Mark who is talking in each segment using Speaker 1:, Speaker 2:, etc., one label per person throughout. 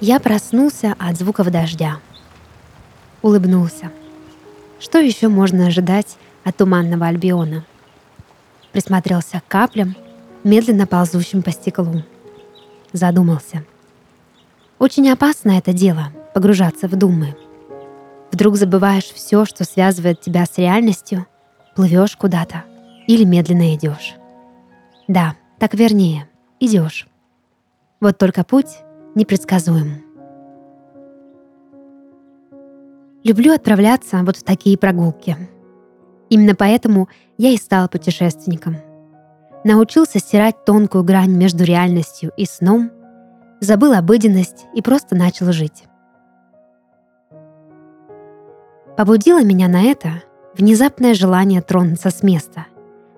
Speaker 1: Я проснулся от звуков дождя. Улыбнулся. Что еще можно ожидать от туманного Альбиона? Присмотрелся к каплям, медленно ползущим по стеклу. Задумался. Очень опасно это дело — погружаться в думы. Вдруг забываешь все, что связывает тебя с реальностью, плывешь куда-то или медленно идешь. Да, так вернее, идешь. Вот только путь непредсказуем. Люблю отправляться вот в такие прогулки. Именно поэтому я и стал путешественником. Научился стирать тонкую грань между реальностью и сном, забыл обыденность и просто начал жить. Побудило меня на это внезапное желание тронуться с места,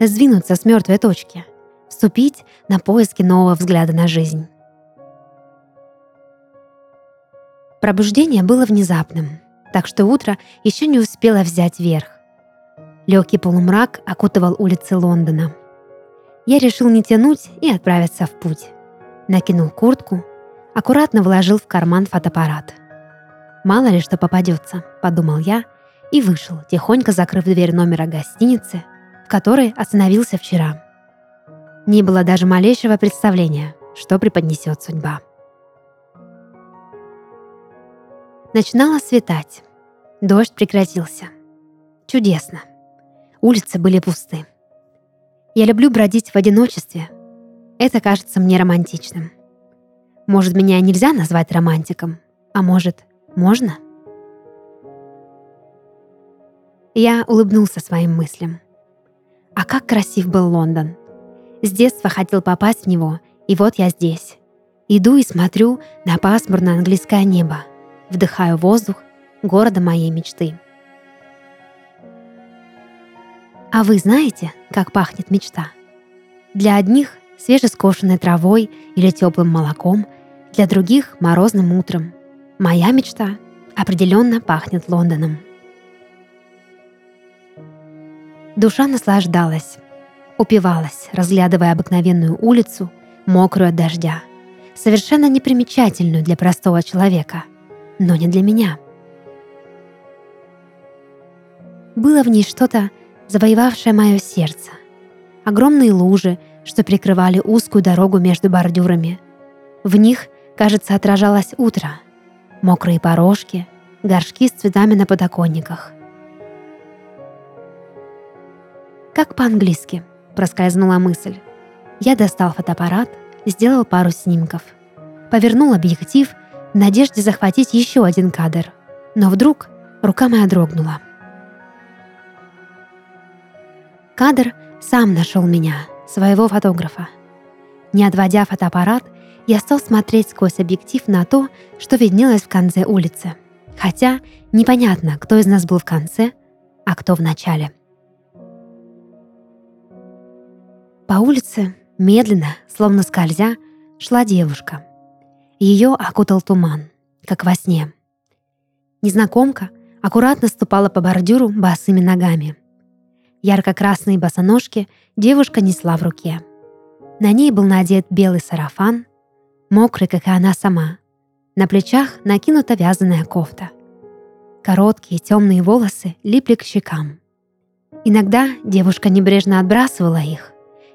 Speaker 1: сдвинуться с мертвой точки, вступить на поиски нового взгляда на жизнь. Пробуждение было внезапным, так что утро еще не успело взять верх. Легкий полумрак окутывал улицы Лондона. Я решил не тянуть и отправиться в путь. Накинул куртку, аккуратно вложил в карман фотоаппарат. «Мало ли что попадется», — подумал я и вышел, тихонько закрыв дверь номера гостиницы, в которой остановился вчера. Не было даже малейшего представления, что преподнесет судьба. Начинало светать. Дождь прекратился. Чудесно. Улицы были пусты. Я люблю бродить в одиночестве. Это кажется мне романтичным. Может, меня нельзя назвать романтиком, а может, можно? Я улыбнулся своим мыслям. А как красив был Лондон. С детства хотел попасть в него, и вот я здесь. Иду и смотрю на пасмурное английское небо — вдыхаю воздух города моей мечты. А вы знаете, как пахнет мечта? Для одних свежескошенной травой или теплым молоком, для других морозным утром. Моя мечта определенно пахнет Лондоном. Душа наслаждалась, упивалась, разглядывая обыкновенную улицу, мокрую от дождя, совершенно непримечательную для простого человека – но не для меня. Было в ней что-то, завоевавшее мое сердце. Огромные лужи, что прикрывали узкую дорогу между бордюрами. В них, кажется, отражалось утро. Мокрые порожки, горшки с цветами на подоконниках. «Как по-английски», — проскользнула мысль. Я достал фотоаппарат, сделал пару снимков. Повернул объектив в надежде захватить еще один кадр. Но вдруг рука моя дрогнула. Кадр сам нашел меня, своего фотографа. Не отводя фотоаппарат, я стал смотреть сквозь объектив на то, что виднелось в конце улицы. Хотя непонятно, кто из нас был в конце, а кто в начале. По улице, медленно, словно скользя, шла девушка — ее окутал туман, как во сне. Незнакомка аккуратно ступала по бордюру босыми ногами. Ярко-красные босоножки девушка несла в руке. На ней был надет белый сарафан, мокрый, как и она сама. На плечах накинута вязаная кофта. Короткие темные волосы липли к щекам. Иногда девушка небрежно отбрасывала их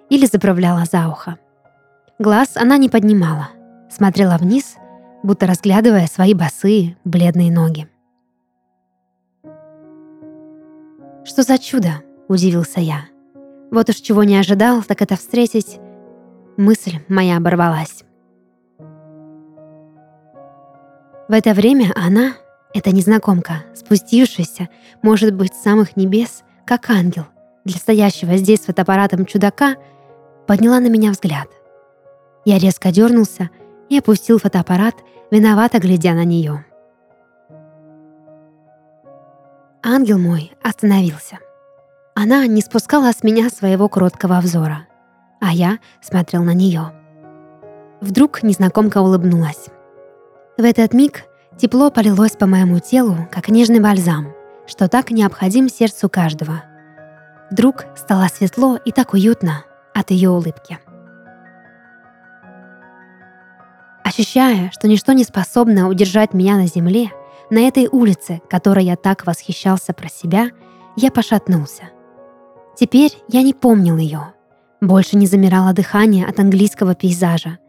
Speaker 1: или заправляла за ухо. Глаз она не поднимала, смотрела вниз, будто разглядывая свои босые, бледные ноги. «Что за чудо?» — удивился я. Вот уж чего не ожидал, так это встретить... Мысль моя оборвалась. В это время она, эта незнакомка, спустившаяся, может быть, с самых небес, как ангел, для стоящего здесь с фотоаппаратом чудака, подняла на меня взгляд. Я резко дернулся и опустил фотоаппарат, виновато глядя на нее. Ангел мой остановился. Она не спускала с меня своего кроткого взора, а я смотрел на нее. Вдруг незнакомка улыбнулась. В этот миг тепло полилось по моему телу, как нежный бальзам, что так необходим сердцу каждого, Вдруг стало светло и так уютно от ее улыбки. Ощущая, что ничто не способно удержать меня на земле, на этой улице, которой я так восхищался про себя, я пошатнулся. Теперь я не помнил ее. Больше не замирало дыхание от английского пейзажа.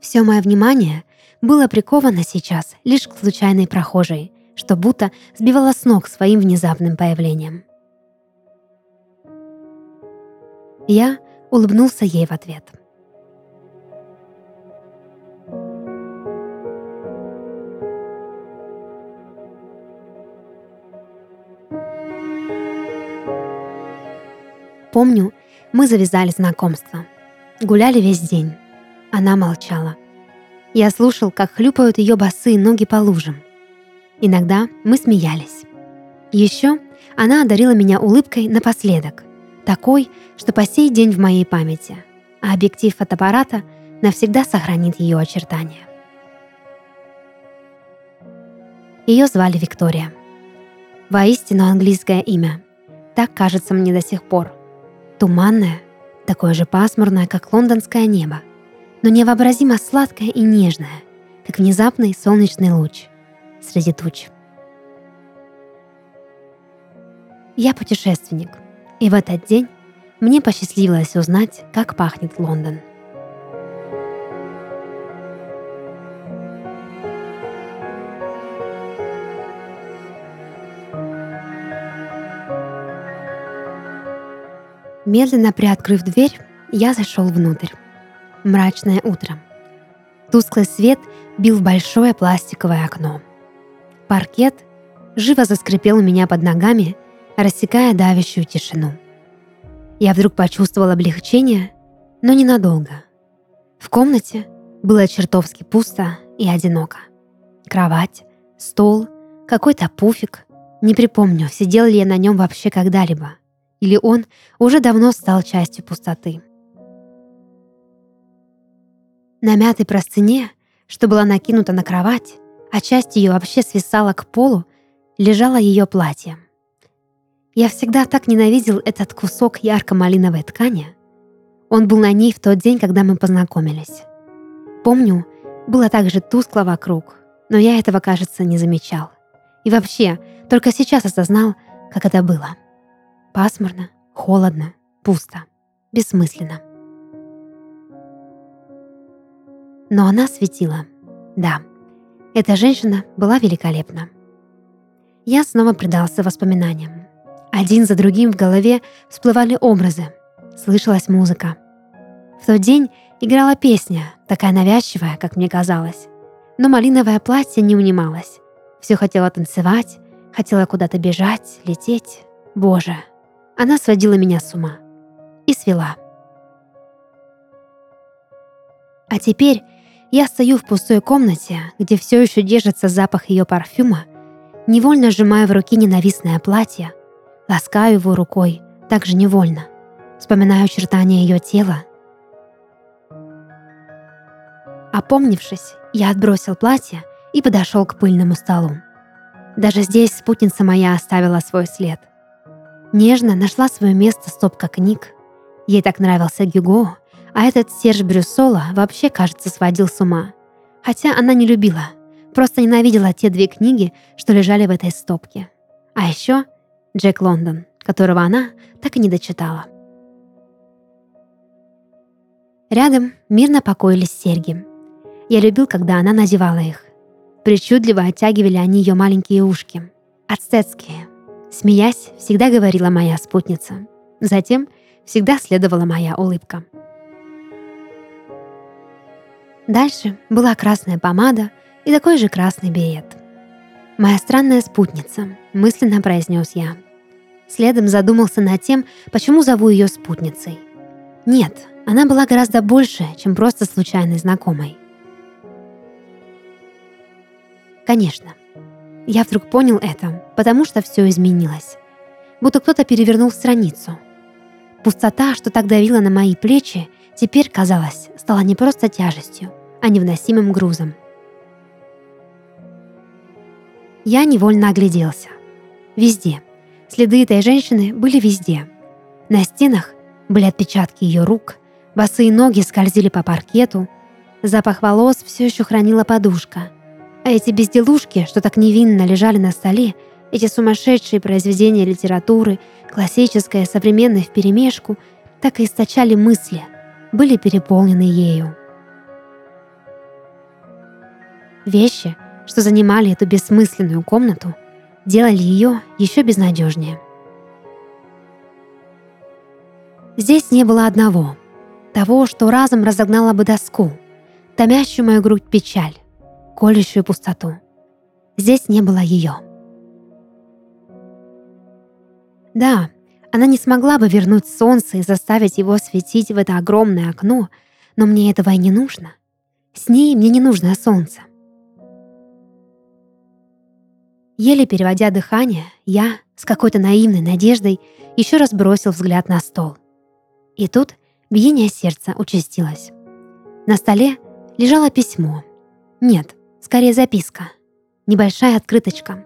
Speaker 1: Все мое внимание было приковано сейчас лишь к случайной прохожей, что будто сбивало с ног своим внезапным появлением. Я улыбнулся ей в ответ — Помню, мы завязали знакомство. Гуляли весь день. Она молчала. Я слушал, как хлюпают ее босые ноги по лужам. Иногда мы смеялись. Еще она одарила меня улыбкой напоследок, такой, что по сей день в моей памяти, а объектив фотоаппарата навсегда сохранит ее очертания. Ее звали Виктория. Воистину английское имя. Так кажется мне до сих пор. Туманное, такое же пасмурное, как лондонское небо, но невообразимо сладкое и нежное, как внезапный солнечный луч среди туч. Я путешественник, и в этот день мне посчастливилось узнать, как пахнет Лондон – Медленно приоткрыв дверь, я зашел внутрь. Мрачное утро. Тусклый свет бил в большое пластиковое окно. Паркет живо заскрипел у меня под ногами, рассекая давящую тишину. Я вдруг почувствовал облегчение, но ненадолго. В комнате было чертовски пусто и одиноко. Кровать, стол, какой-то пуфик. Не припомню, сидел ли я на нем вообще когда-либо — или он уже давно стал частью пустоты. На мятой простыне, что была накинута на кровать, а часть ее вообще свисала к полу, лежало ее платье. Я всегда так ненавидел этот кусок ярко-малиновой ткани. Он был на ней в тот день, когда мы познакомились. Помню, было так же тускло вокруг, но я этого, кажется, не замечал. И вообще, только сейчас осознал, как это было. Пасмурно, холодно, пусто, бессмысленно. Но она светила. Да, эта женщина была великолепна. Я снова предался воспоминаниям. Один за другим в голове всплывали образы, слышалась музыка. В тот день играла песня, такая навязчивая, как мне казалось. Но малиновое платье не унималось. Все хотела танцевать, хотела куда-то бежать, лететь. Боже, она сводила меня с ума. И свела. А теперь я стою в пустой комнате, где все еще держится запах ее парфюма, невольно сжимаю в руке ненавистное платье, ласкаю его рукой, также невольно, вспоминаю очертания ее тела. Опомнившись, я отбросил платье и подошел к пыльному столу. Даже здесь спутница моя оставила свой след — Нежно нашла свое место стопка книг. Ей так нравился Гюго, а этот Серж Брюсола вообще, кажется, сводил с ума. Хотя она не любила, просто ненавидела те две книги, что лежали в этой стопке. А еще Джек Лондон, которого она так и не дочитала. Рядом мирно покоились серьги. Я любил, когда она надевала их. Причудливо оттягивали они ее маленькие ушки. Ацтетские, Смеясь, всегда говорила моя спутница. Затем всегда следовала моя улыбка. Дальше была красная помада и такой же красный берет. «Моя странная спутница», — мысленно произнес я. Следом задумался над тем, почему зову ее спутницей. Нет, она была гораздо больше, чем просто случайной знакомой. Конечно, я вдруг понял это, потому что все изменилось. Будто кто-то перевернул страницу. Пустота, что так давила на мои плечи, теперь, казалось, стала не просто тяжестью, а невносимым грузом. Я невольно огляделся. Везде. Следы этой женщины были везде. На стенах были отпечатки ее рук, босые ноги скользили по паркету, запах волос все еще хранила подушка. А эти безделушки, что так невинно лежали на столе, эти сумасшедшие произведения литературы, классическое и современное вперемешку, так и источали мысли, были переполнены ею. Вещи, что занимали эту бессмысленную комнату, делали ее еще безнадежнее. Здесь не было одного, того, что разом разогнало бы доску, томящую мою грудь печаль, колющую пустоту. Здесь не было ее. Да, она не смогла бы вернуть солнце и заставить его светить в это огромное окно, но мне этого и не нужно. С ней мне не нужно солнце. Еле переводя дыхание, я с какой-то наивной надеждой еще раз бросил взгляд на стол. И тут биение сердца участилось. На столе лежало письмо. Нет, скорее записка. Небольшая открыточка.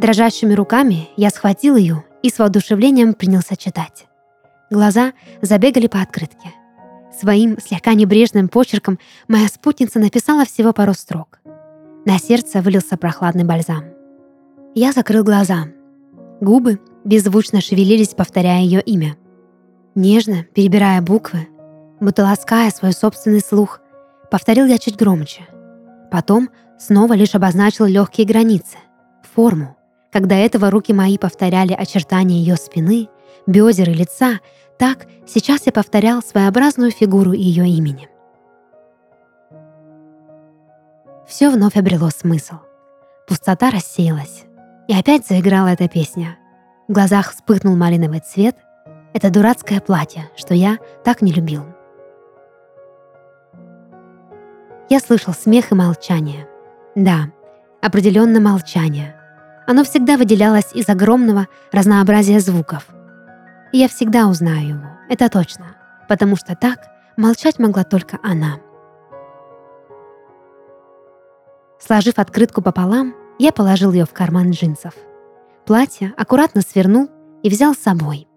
Speaker 1: Дрожащими руками я схватил ее и с воодушевлением принялся читать. Глаза забегали по открытке. Своим слегка небрежным почерком моя спутница написала всего пару строк. На сердце вылился прохладный бальзам. Я закрыл глаза. Губы беззвучно шевелились, повторяя ее имя. Нежно, перебирая буквы, будто лаская свой собственный слух, повторил я чуть громче. Потом снова лишь обозначил легкие границы, форму, когда этого руки мои повторяли очертания ее спины, бедер и лица, так сейчас я повторял своеобразную фигуру ее имени. Все вновь обрело смысл. Пустота рассеялась. И опять заиграла эта песня. В глазах вспыхнул малиновый цвет. Это дурацкое платье, что я так не любил. Я слышал смех и молчание. Да, определенно молчание — оно всегда выделялось из огромного разнообразия звуков. И я всегда узнаю его, это точно, потому что так молчать могла только она. Сложив открытку пополам, я положил ее в карман джинсов. Платье аккуратно свернул и взял с собой.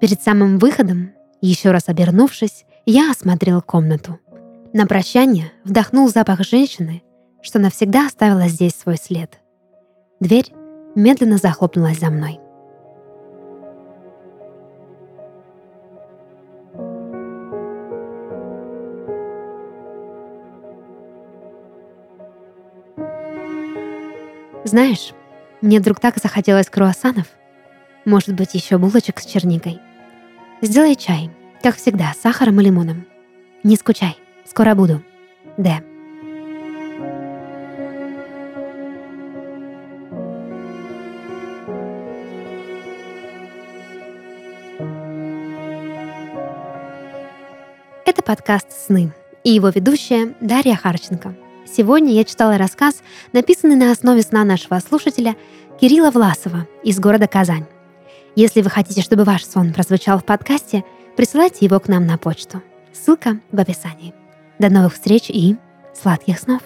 Speaker 1: Перед самым выходом, еще раз обернувшись, я осмотрел комнату. На прощание вдохнул запах женщины, что навсегда оставила здесь свой след. Дверь медленно захлопнулась за мной. Знаешь, мне вдруг так захотелось круассанов. Может быть, еще булочек с черникой. Сделай чай, как всегда, с сахаром и лимоном. Не скучай, скоро буду. Д. Это подкаст «Сны» и его ведущая Дарья Харченко. Сегодня я читала рассказ, написанный на основе сна нашего слушателя Кирилла Власова из города Казань. Если вы хотите, чтобы ваш сон прозвучал в подкасте, присылайте его к нам на почту. Ссылка в описании. До новых встреч и сладких снов!